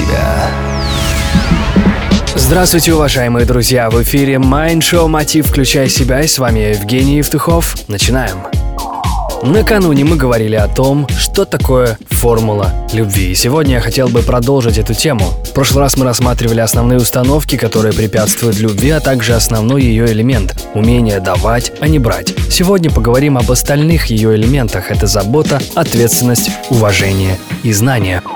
себя. Здравствуйте, уважаемые друзья! В эфире Mind Show Мотив «Включай себя» и с вами Евгений Евтухов. Начинаем. Накануне мы говорили о том, что такое формула любви. И сегодня я хотел бы продолжить эту тему. В прошлый раз мы рассматривали основные установки, которые препятствуют любви, а также основной ее элемент – умение давать, а не брать. Сегодня поговорим об остальных ее элементах – это забота, ответственность, уважение и знание –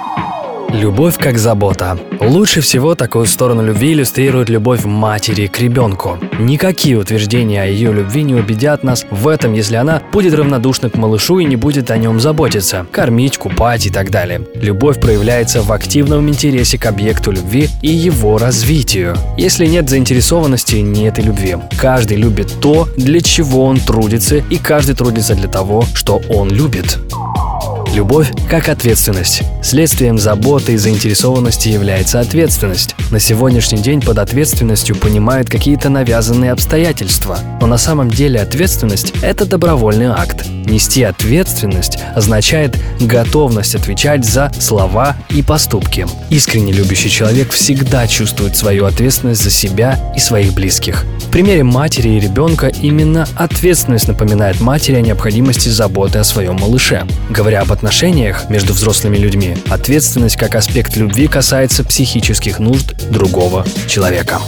Любовь как забота. Лучше всего такую сторону любви иллюстрирует любовь матери к ребенку. Никакие утверждения о ее любви не убедят нас в этом, если она будет равнодушна к малышу и не будет о нем заботиться, кормить, купать и так далее. Любовь проявляется в активном интересе к объекту любви и его развитию. Если нет заинтересованности, нет и любви. Каждый любит то, для чего он трудится, и каждый трудится для того, что он любит. Любовь как ответственность. Следствием заботы и заинтересованности является ответственность. На сегодняшний день под ответственностью понимают какие-то навязанные обстоятельства. Но на самом деле ответственность – это добровольный акт. Нести ответственность означает готовность отвечать за слова и поступки. Искренне любящий человек всегда чувствует свою ответственность за себя и своих близких. В примере матери и ребенка именно ответственность напоминает матери о необходимости заботы о своем малыше. Говоря об отношениях между взрослыми людьми, ответственность как аспект любви касается психических нужд другого человека.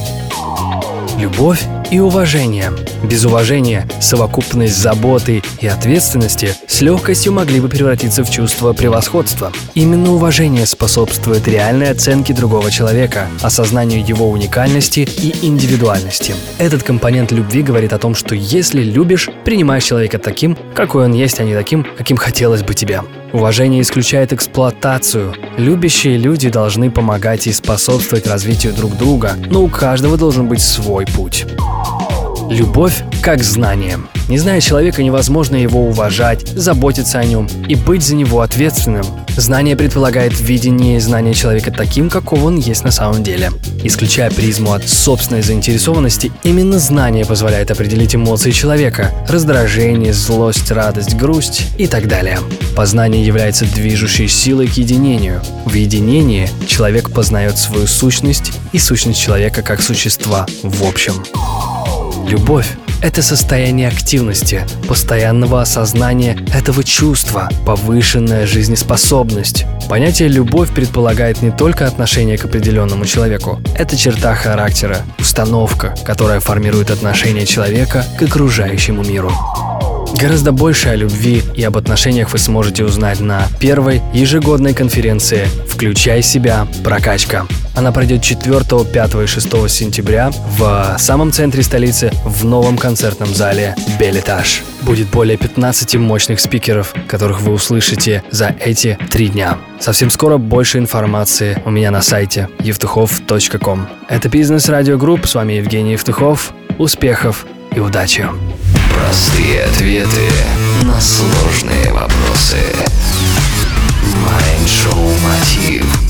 Любовь и уважение. Без уважения совокупность заботы и ответственности с легкостью могли бы превратиться в чувство превосходства. Именно уважение способствует реальной оценке другого человека, осознанию его уникальности и индивидуальности. Этот компонент любви говорит о том, что если любишь, принимаешь человека таким, какой он есть, а не таким, каким хотелось бы тебе. Уважение исключает эксплуатацию. Любящие люди должны помогать и способствовать развитию друг друга, но у каждого должен быть свой путь. Любовь как знание. Не зная человека, невозможно его уважать, заботиться о нем и быть за него ответственным. Знание предполагает видение и знание человека таким, каков он есть на самом деле. Исключая призму от собственной заинтересованности, именно знание позволяет определить эмоции человека – раздражение, злость, радость, грусть и так далее. Познание является движущей силой к единению. В единении человек познает свою сущность и сущность человека как существа в общем. Любовь – это состояние активности, постоянного осознания этого чувства, повышенная жизнеспособность. Понятие «любовь» предполагает не только отношение к определенному человеку. Это черта характера, установка, которая формирует отношение человека к окружающему миру. Гораздо больше о любви и об отношениях вы сможете узнать на первой ежегодной конференции «Включай себя. Прокачка». Она пройдет 4, 5 и 6 сентября в самом центре столицы в новом концертном зале «Белетаж». Будет более 15 мощных спикеров, которых вы услышите за эти три дня. Совсем скоро больше информации у меня на сайте евтухов.ком. Это Бизнес Радио Групп, с вами Евгений Евтухов. Успехов и удачи! Простые ответы на сложные вопросы. Майншоу Мотив.